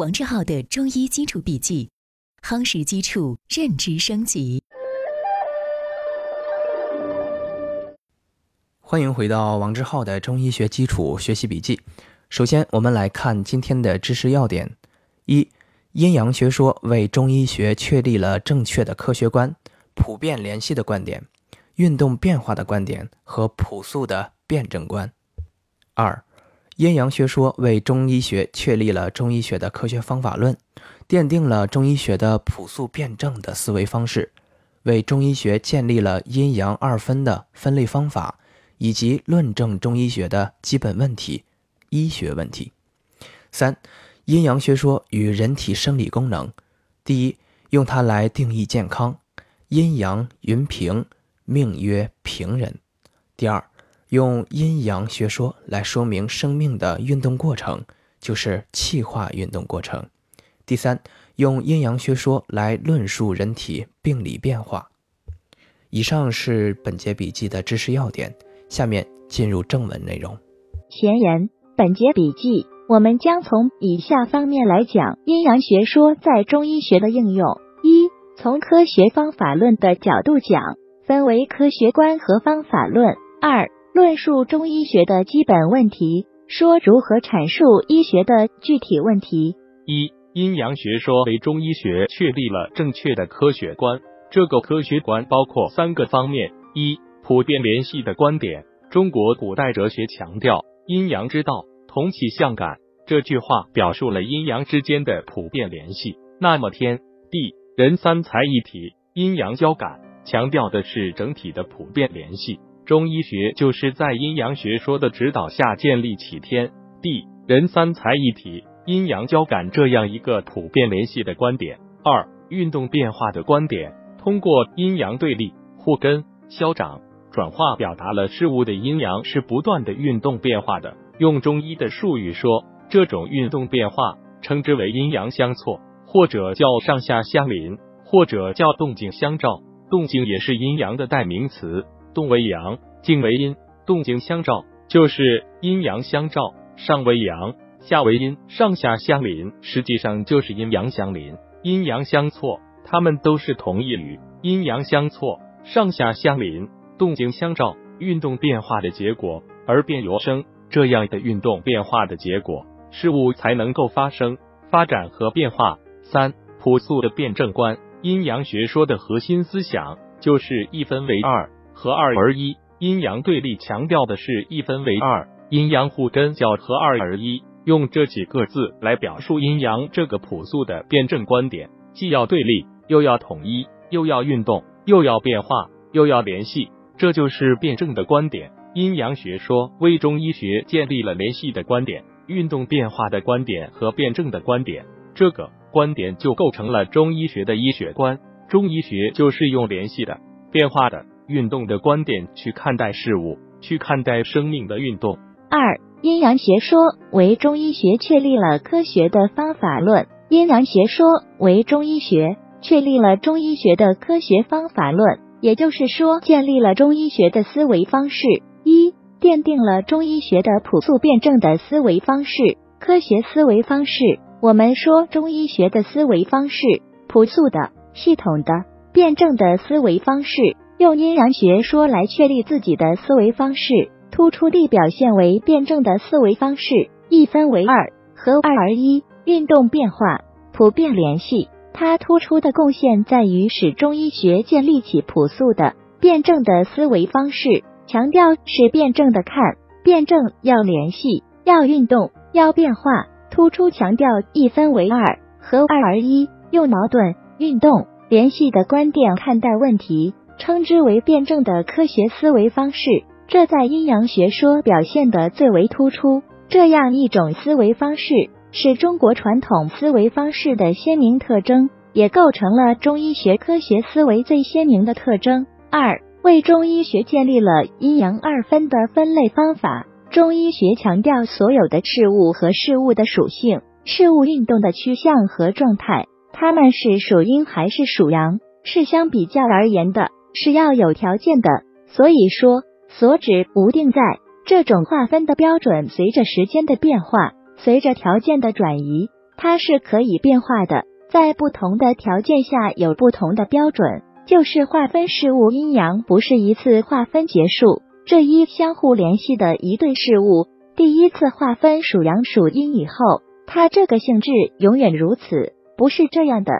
王志浩的中医基础笔记，夯实基础，认知升级。欢迎回到王志浩的中医学基础学习笔记。首先，我们来看今天的知识要点：一、阴阳学说为中医学确立了正确的科学观、普遍联系的观点、运动变化的观点和朴素的辩证观；二、阴阳学说为中医学确立了中医学的科学方法论，奠定了中医学的朴素辩证的思维方式，为中医学建立了阴阳二分的分类方法。以及论证中医学的基本问题、医学问题。三、阴阳学说与人体生理功能。第一，用它来定义健康，阴阳云平，命曰平人。第二，用阴阳学说来说明生命的运动过程，就是气化运动过程。第三，用阴阳学说来论述人体病理变化。以上是本节笔记的知识要点。下面进入正文内容。前言：本节笔记，我们将从以下方面来讲阴阳学说在中医学的应用。一、从科学方法论的角度讲，分为科学观和方法论。二、论述中医学的基本问题，说如何阐述医学的具体问题。一、阴阳学说为中医学确立了正确的科学观。这个科学观包括三个方面：一、普遍联系的观点，中国古代哲学强调阴阳之道，同气相感。这句话表述了阴阳之间的普遍联系。那么天地人三才一体，阴阳交感，强调的是整体的普遍联系。中医学就是在阴阳学说的指导下建立起天地人三才一体、阴阳交感这样一个普遍联系的观点。二、运动变化的观点，通过阴阳对立、互根、消长。转化表达了事物的阴阳是不断的运动变化的。用中医的术语说，这种运动变化称之为阴阳相错，或者叫上下相邻，或者叫动静相照。动静也是阴阳的代名词，动为阳，静为阴，动静相照就是阴。阳相照，上为阳，下为阴，上下相邻，实际上就是阴。阳相邻。阴。阳相错，它们都是同义语。阴。阳相错，上下相邻。动静相照，运动变化的结果，而变由生，这样的运动变化的结果，事物才能够发生、发展和变化。三、朴素的辩证观，阴。阳学说的核心思想就是一分为二，合二而一。阴阳对立强调的是一分为二，阴阳互根叫合二而一。用这几个字来表述阴阳这个朴素的辩证观点，既要对立，又要统一，又要运动，又要变化，又要联系。这就是辩证的观点，阴阳学说为中医学建立了联系的观点、运动变化的观点和辩证的观点。这个观点就构成了中医学的医学观。中医学就是用联系的、变化的、运动的观点去看待事物，去看待生命的运动。二、阴阳学说为中医学确立了科学的方法论。阴阳学说为中医学确立了中医学的科学方法论。也就是说，建立了中医学的思维方式，一奠定了中医学的朴素辩证的思维方式、科学思维方式。我们说中医学的思维方式，朴素的、系统的、辩证的思维方式，用阴阳学说来确立自己的思维方式，突出地表现为辩证的思维方式，一分为二，合二而一，运动变化，普遍联系。它突出的贡献在于使中医学建立起朴素的、辩证的思维方式，强调是辩证的看，辩证要联系，要运动，要变化，突出强调一分为二，合二而一，用矛盾、运动、联系的观点看待问题，称之为辩证的科学思维方式。这在阴阳学说表现得最为突出。这样一种思维方式。是中国传统思维方式的鲜明特征，也构成了中医学科学思维最鲜明的特征。二、为中医学建立了阴阳二分的分类方法。中医学强调所有的事物和事物的属性、事物运动的趋向和状态，它们是属阴还是属阳，是相比较而言的，是要有条件的。所以说，所指无定在。这种划分的标准随着时间的变化。随着条件的转移，它是可以变化的，在不同的条件下有不同的标准。就是划分事物阴阳，不是一次划分结束，这一相互联系的一对事物。第一次划分属阳属阴以后，它这个性质永远如此，不是这样的。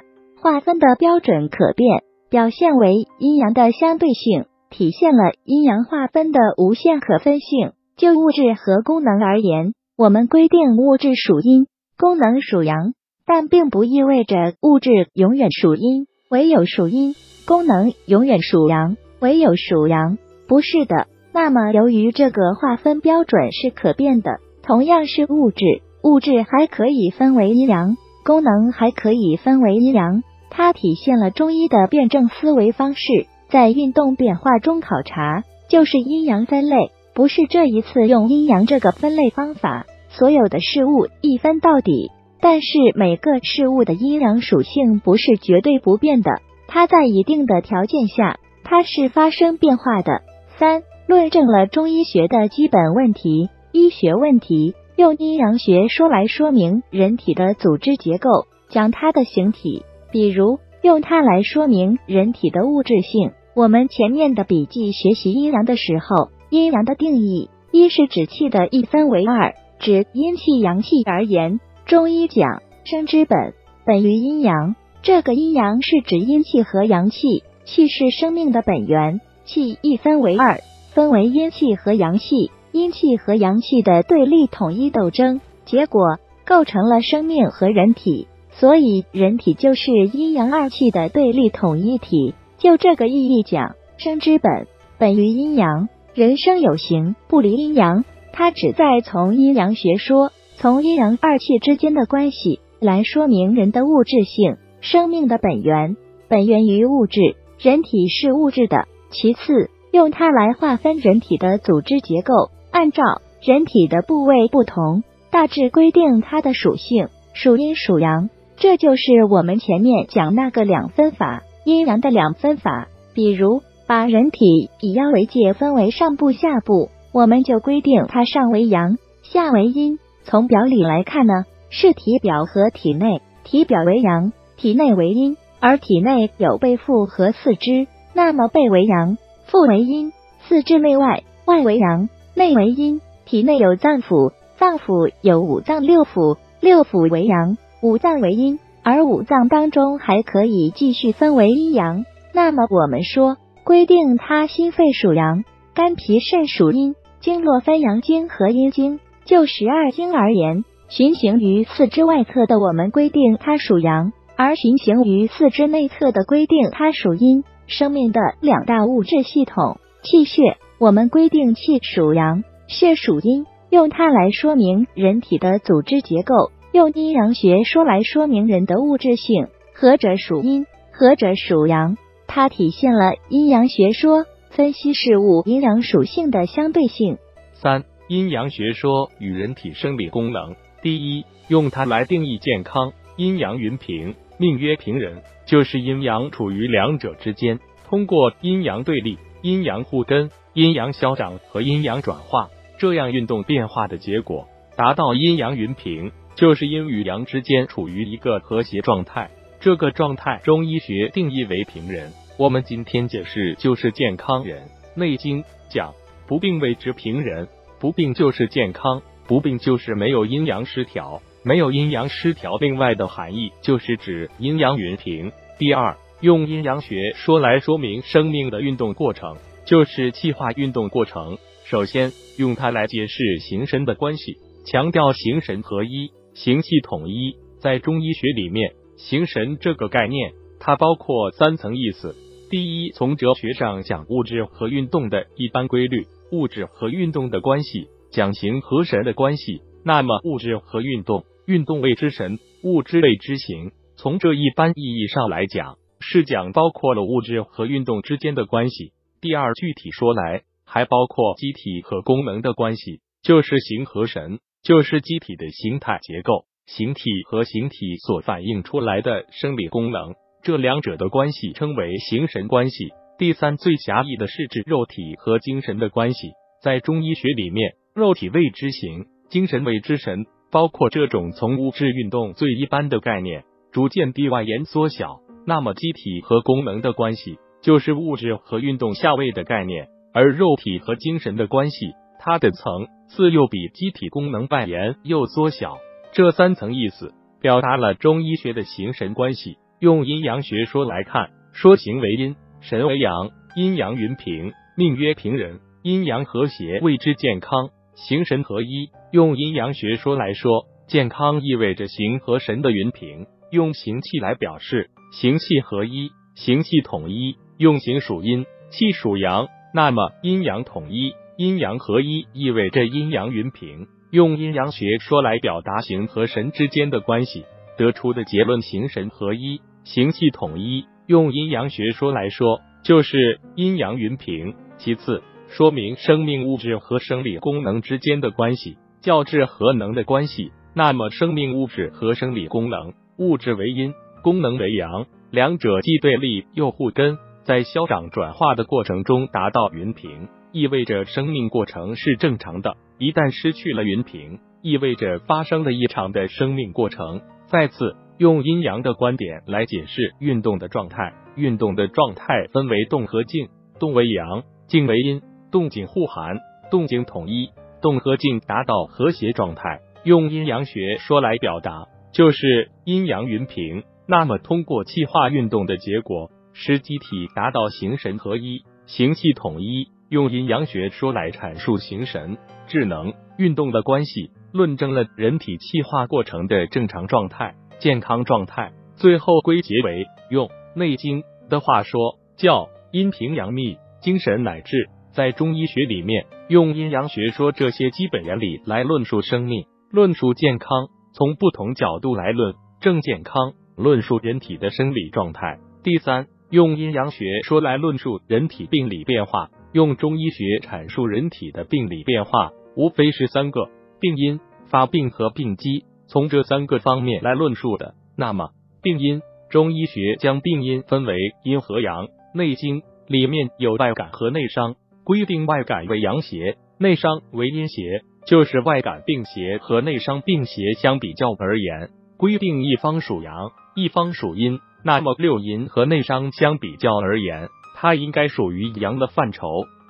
划分的标准可变，表现为阴阳的相对性，体现了阴阳划分的无限可分性。就物质和功能而言，我们规定物质属阴，功能属阳，但并不意味着物质永远属阴，唯有属阴。功能永远属阳，唯有属阳，不是的。那么，由于这个划分标准是可变的，同样是物质，物质还可以分为阴阳，功能还可以分为阴阳。它体现了中医的辩证思维方式，在运动变化中考察就是阴阳分类，不是这一次用阴阳这个分类方法，所有的事物一分到底。但是每个事物的阴阳属性不是绝对不变的。它在一定的条件下，它是发生变化的。三、论证了中医学的基本问题。医学问题用阴阳学说来说明人体的组织结构，讲它的形体，比如用它来说明人体的物质性。我们前面的笔记学习阴阳的时候，阴阳的定义，一是指气的一分为二，指阴气阳气而言，中医讲生之本，本于阴阳。这个阴阳是指阴气和阳气，气是生命的本源，气一分为二，分为阴气和阳气，阴气和阳气的对立统一斗争，结果构成了生命和人体，所以人体就是阴阳二气的对立统一体。就这个意义讲，生之本本于阴阳，人生有形不离阴阳，它旨在从阴阳学说，从阴阳二气之间的关系来说明人的物质性。生命的本源本源于物质，人体是物质的。其次，用它来划分人体的组织结构，按照人体的部位不同，大致规定它的属性，属阴属阳。这就是我们前面讲那个两分法，阴阳的两分法。比如，把人体以腰为界，分为上部、下部，我们就规定它上为阳，下为阴。从表里来看呢，是体表和体内，体表为阳。体内为阴，而体内有背腹和四肢，那么背为阳，腹为阴；四肢内外，外为阳，内为阴。体内有脏腑，脏腑有五脏六腑，六腑为阳，五脏为阴。而五脏当中还可以继续分为阴阳。那么我们说，规定它心肺属阳，肝脾肾属阴，经络分阳经和阴经。就十二经而言，循行于四肢外侧的，我们规定它属阳。而循行于四肢内侧的规定，它属阴。生命的两大物质系统，气血，我们规定气属阳，血属阴，用它来说明人体的组织结构，用阴阳学说来说明人的物质性，何者属阴，何者属阳，它体现了阴阳学说分析事物阴阳属性的相对性。三、阴阳学说与人体生理功能。第一，用它来定义健康，阴阳云平。命曰平人，就是阴阳处于两者之间，通过阴阳对立、阴阳互根、阴阳消长和阴阳转化，这样运动变化的结果，达到阴阳云平，就是阴与阳之间处于一个和谐状态。这个状态，中医学定义为平人。我们今天解释就是健康人。内经讲不病谓之平人，不病就是健康，不病就是没有阴阳失调。没有阴阳失调，另外的含义就是指阴阳匀平。第二，用阴阳学说来说明生命的运动过程，就是气化运动过程。首先，用它来解释形神的关系，强调形神合一、形气统一。在中医学里面，形神这个概念，它包括三层意思。第一，从哲学上讲物质和运动的一般规律，物质和运动的关系，讲形和神的关系。那么，物质和运动。运动谓之神，物之谓之形。从这一般意义上来讲，是讲包括了物质和运动之间的关系。第二，具体说来，还包括机体和功能的关系，就是形和神，就是机体的形态结构，形体和形体所反映出来的生理功能，这两者的关系称为形神关系。第三，最狭义的是指肉体和精神的关系。在中医学里面，肉体谓之形，精神谓之神。包括这种从物质运动最一般的概念，逐渐地外延缩小。那么，机体和功能的关系就是物质和运动下位的概念，而肉体和精神的关系，它的层次又比机体功能外延又缩小。这三层意思表达了中医学的形神关系。用阴阳学说来看，说形为阴，神为阳，阴阳云平，命曰平人，阴阳和谐谓之健康，形神合一。用阴阳学说来说，健康意味着形和神的云平。用形气来表示。形气合一，形气统一，用形属阴，气属阳，那么阴阳统一、阴阳合一意味着阴阳云平。用阴阳学说来表达形和神之间的关系，得出的结论形神合一，形气统一。用阴阳学说来说，就是阴阳云平。其次，说明生命物质和生理功能之间的关系，较质和能的关系。那么，生命物质和生理功能，物质为阴。功能为阳，两者既对立又互根，在消长转化的过程中达到匀平，意味着生命过程是正常的。一旦失去了云平，意味着发生了异常的生命过程。再次用阴阳的观点来解释运动的状态，运动的状态分为动和静，动为阳，静为阴，动静互含，动静统一，动和静达到和谐状态。用阴阳学说来表达，就是阴阳云平。那么，通过气化运动的结果，使机体达到形神合一、形气统一。用阴阳学说来阐述形神、智能、运动的关系，论证了人体气化过程的正常状态、健康状态。最后归结为用《内经》的话说，叫阴平阳秘，精神乃至在中医学里面，用阴阳学说这些基本原理来论述生命、论述健康，从不同角度来论正健康。论述人体的生理状态。第三，用阴阳学说来论述人体病理变化。用中医学阐述人体的病理变化，无非是三个：病因、发病和病机。从这三个方面来论述的。那么，病因，中医学将病因分为阴和阳。内经里面有外感和内伤，规定外感为阳邪，内伤为阴邪。就是外感病邪和内伤病邪相比较而言，规定一方属阳。一方属阴，那么六淫和内伤相比较而言，它应该属于阳的范畴。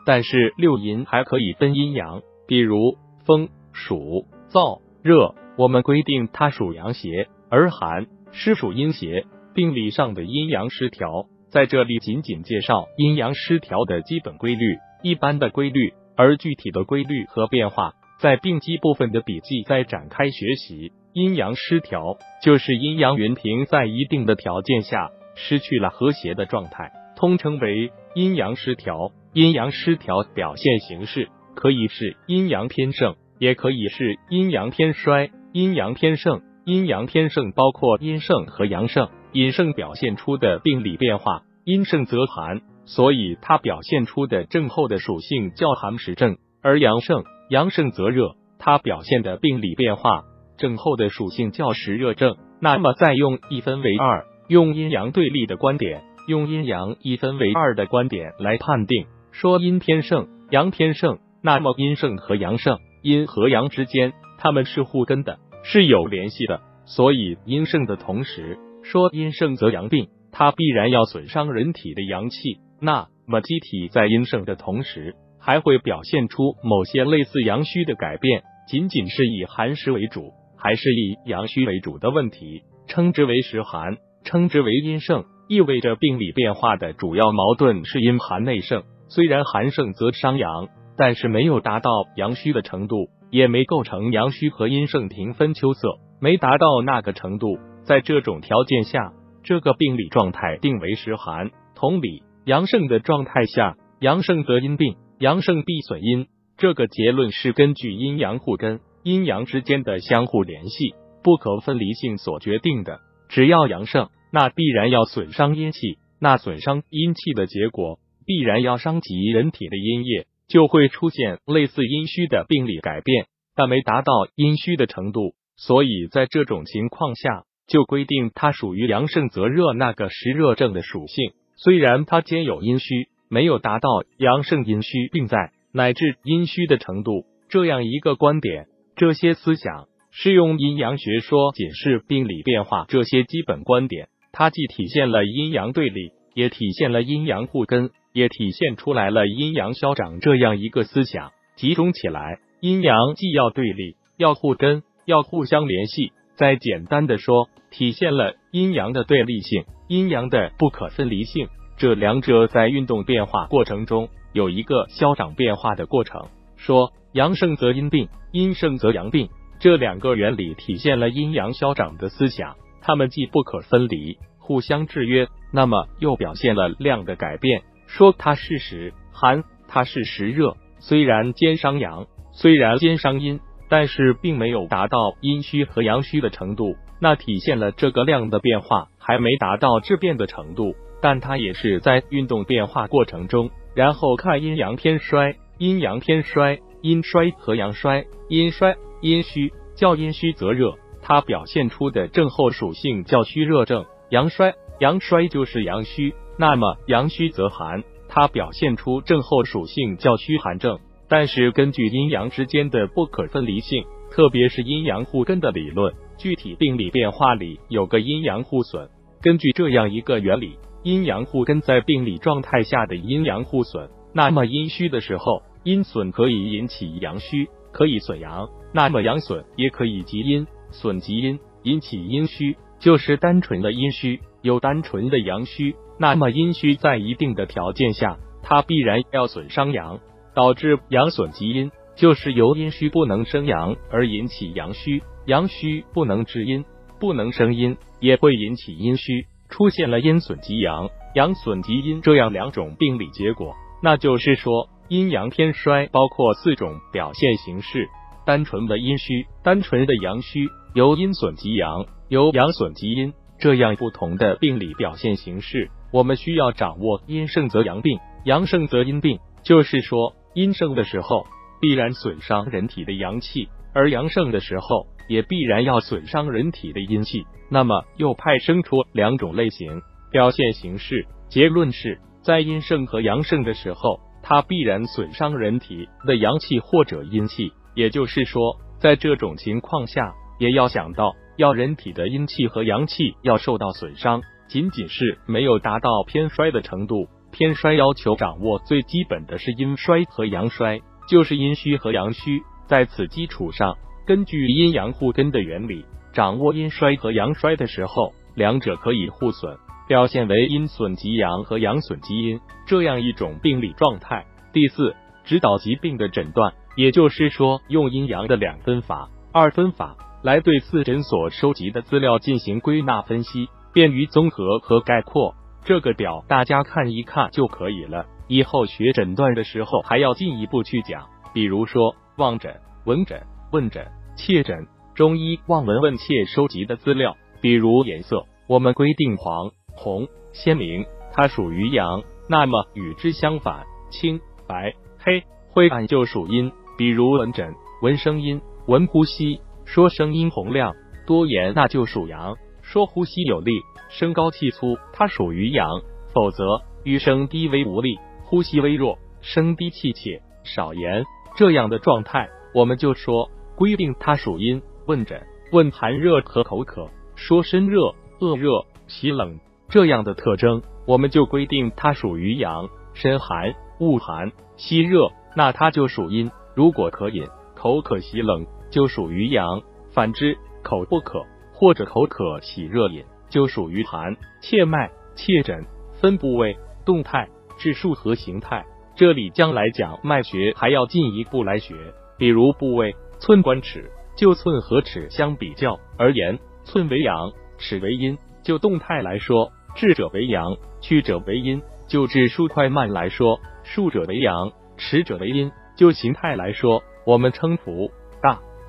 但是六淫还可以分阴阳，比如风、暑、燥、热，我们规定它属阳邪，而寒、湿属阴邪。病理上的阴阳失调，在这里仅仅介绍阴阳失调的基本规律、一般的规律，而具体的规律和变化，在病机部分的笔记再展开学习。阴阳失调就是阴阳云平，在一定的条件下失去了和谐的状态，通称为阴阳失调。阴阳失调表现形式可以是阴阳偏盛，也可以是阴阳偏衰。阴阳偏盛，阴阳偏盛包括阴盛和阳盛。阴盛表现出的病理变化，阴盛则寒，所以它表现出的症候的属性叫寒实症；而阳盛，阳盛则热，它表现的病理变化。症候的属性较实热症，那么再用一分为二，用阴阳对立的观点，用阴阳一分为二的观点来判定，说阴偏盛，阳偏盛，那么阴盛和阳盛，阴和阳之间，它们是互根的，是有联系的，所以阴盛的同时，说阴盛则阳病，它必然要损伤人体的阳气，那么机体在阴盛的同时，还会表现出某些类似阳虚的改变，仅仅是以寒湿为主。还是以阳虚为主的问题，称之为实寒，称之为阴盛，意味着病理变化的主要矛盾是阴寒内盛。虽然寒盛则伤阳，但是没有达到阳虚的程度，也没构成阳虚和阴盛平分秋色，没达到那个程度。在这种条件下，这个病理状态定为实寒。同理，阳盛的状态下，阳盛则阴病，阳盛必损阴。这个结论是根据阴阳互根。阴阳之间的相互联系、不可分离性所决定的。只要阳盛，那必然要损伤阴气，那损伤阴气的结果，必然要伤及人体的阴液，就会出现类似阴虚的病理改变，但没达到阴虚的程度。所以在这种情况下，就规定它属于阳盛则热那个实热症的属性。虽然它兼有阴虚，没有达到阳盛阴虚并在乃至阴虚的程度，这样一个观点。这些思想是用阴阳学说解释病理变化这些基本观点。它既体现了阴阳对立，也体现了阴阳互根，也体现出来了阴阳消长这样一个思想。集中起来，阴阳既要对立，要互根，要互相联系。再简单的说，体现了阴阳的对立性，阴阳的不可分离性。这两者在运动变化过程中有一个消长变化的过程。说阳盛则阴病，阴盛则阳病，这两个原理体现了阴阳消长的思想，它们既不可分离，互相制约，那么又表现了量的改变。说它是时寒，它是时热，虽然兼伤阳，虽然兼伤阴，但是并没有达到阴虚和阳虚的程度，那体现了这个量的变化还没达到质变的程度。但它也是在运动变化过程中，然后看阴阳偏衰、阴阳偏衰、阴衰和阳衰、阴衰、阴虚，较阴虚则热，它表现出的症候属性叫虚热症；阳衰，阳衰就是阳虚，那么阳虚则寒，它表现出症候属性叫虚寒症。但是根据阴阳之间的不可分离性，特别是阴阳互根的理论，具体病理变化里有个阴阳互损，根据这样一个原理。阴阳互根在病理状态下的阴阳互损，那么阴虚的时候，阴损可以引起阳虚，可以损阳；那么阳损也可以及阴，损及阴，引起阴虚，就是单纯的阴虚，有单纯的阳虚。那么阴虚在一定的条件下，它必然要损伤阳，导致阳损及阴，就是由阴虚不能生阳而引起阳虚，阳虚不能治阴，不能生阴，也会引起阴虚。出现了阴损及阳、阳损及阴这样两种病理结果，那就是说阴阳偏衰包括四种表现形式：单纯的阴虚、单纯的阳虚、由阴损及阳、由阳损及阴这样不同的病理表现形式。我们需要掌握阴盛则阳病，阳盛则阴病，就是说阴盛的时候必然损伤人体的阳气，而阳盛的时候也必然要损伤人体的阴气。那么又派生出两种类型表现形式，结论是在阴盛和阳盛的时候，它必然损伤人体的阳气或者阴气。也就是说，在这种情况下，也要想到要人体的阴气和阳气要受到损伤，仅仅是没有达到偏衰的程度。偏衰要求掌握最基本的是阴衰和阳衰，就是阴虚和阳虚。在此基础上，根据阴阳互根的原理。掌握阴衰和阳衰的时候，两者可以互损，表现为阴损及阳和阳损及阴这样一种病理状态。第四，指导疾病的诊断，也就是说，用阴阳的两分法、二分法来对四诊所收集的资料进行归纳分析，便于综合和概括。这个表大家看一看就可以了，以后学诊断的时候还要进一步去讲，比如说望诊、闻诊、问诊、切诊。中医望闻问切收集的资料，比如颜色，我们规定黄、红、鲜明，它属于阳；那么与之相反，青、白、黑、灰暗就属阴。比如闻诊，闻声音，闻呼吸，说声音洪亮多言，那就属阳；说呼吸有力，声高气粗，它属于阳。否则，语声低微无力，呼吸微弱，声低气切，少言，这样的状态，我们就说规定它属阴。问诊问寒热和口渴，说身热、恶热、喜冷这样的特征，我们就规定它属于阳。身寒、恶寒、吸热，那它就属阴。如果可饮、口渴、喜冷，就属于阳。反之，口不渴或者口渴、喜热饮，就属于寒。切脉、切诊分部位、动态、质数和形态。这里将来讲脉学还要进一步来学，比如部位，寸关尺。就寸和尺相比较而言，寸为阳，尺为阴。就动态来说，智者为阳，曲者为阴。就质数快慢来说，数者为阳，尺者为阴。就形态来说，我们称浮、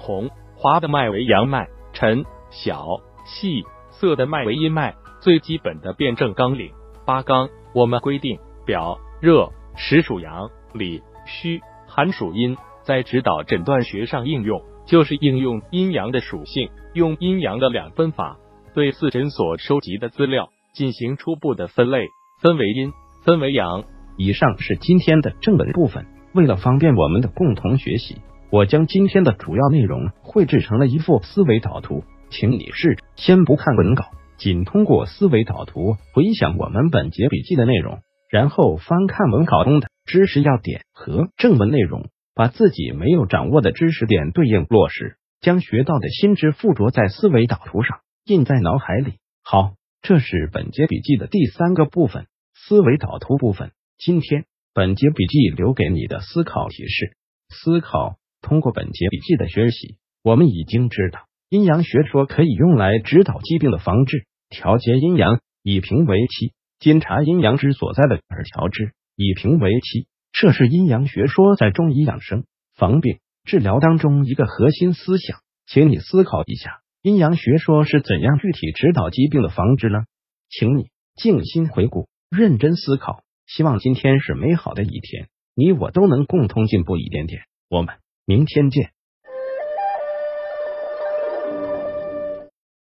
红、滑的脉为阳脉，沉、小、细、涩的脉为阴脉。最基本的辩证纲领八纲，我们规定表、热、实属阳，里、虚、寒属阴，在指导诊断学上应用。就是应用阴阳的属性，用阴阳的两分法对四诊所收集的资料进行初步的分类，分为阴，分为阳。以上是今天的正文部分。为了方便我们的共同学习，我将今天的主要内容绘制成了一幅思维导图，请你试着先不看文稿，仅通过思维导图回想我们本节笔记的内容，然后翻看文稿中的知识要点和正文内容，把自己没有掌握的知识点对应落实，将学到的新知附着在思维导图上，印在脑海里。好，这是本节笔记的第三个部分——思维导图部分。今天本节笔记留给你的思考提示：思考。通过本节笔记的学习，我们已经知道阴阳学说可以用来指导疾病的防治，调节阴阳，以平为期，监察阴阳之所在的而调之，以平为期。这是阴阳学说在中医养生、防病、治疗当中一个核心思想。请你思考一下，阴阳学说是怎样具体指导疾病的防治呢？请你静心回顾，认真思考。希望今天是美好的一天，你我都能共同进步一点点。我们。明天见。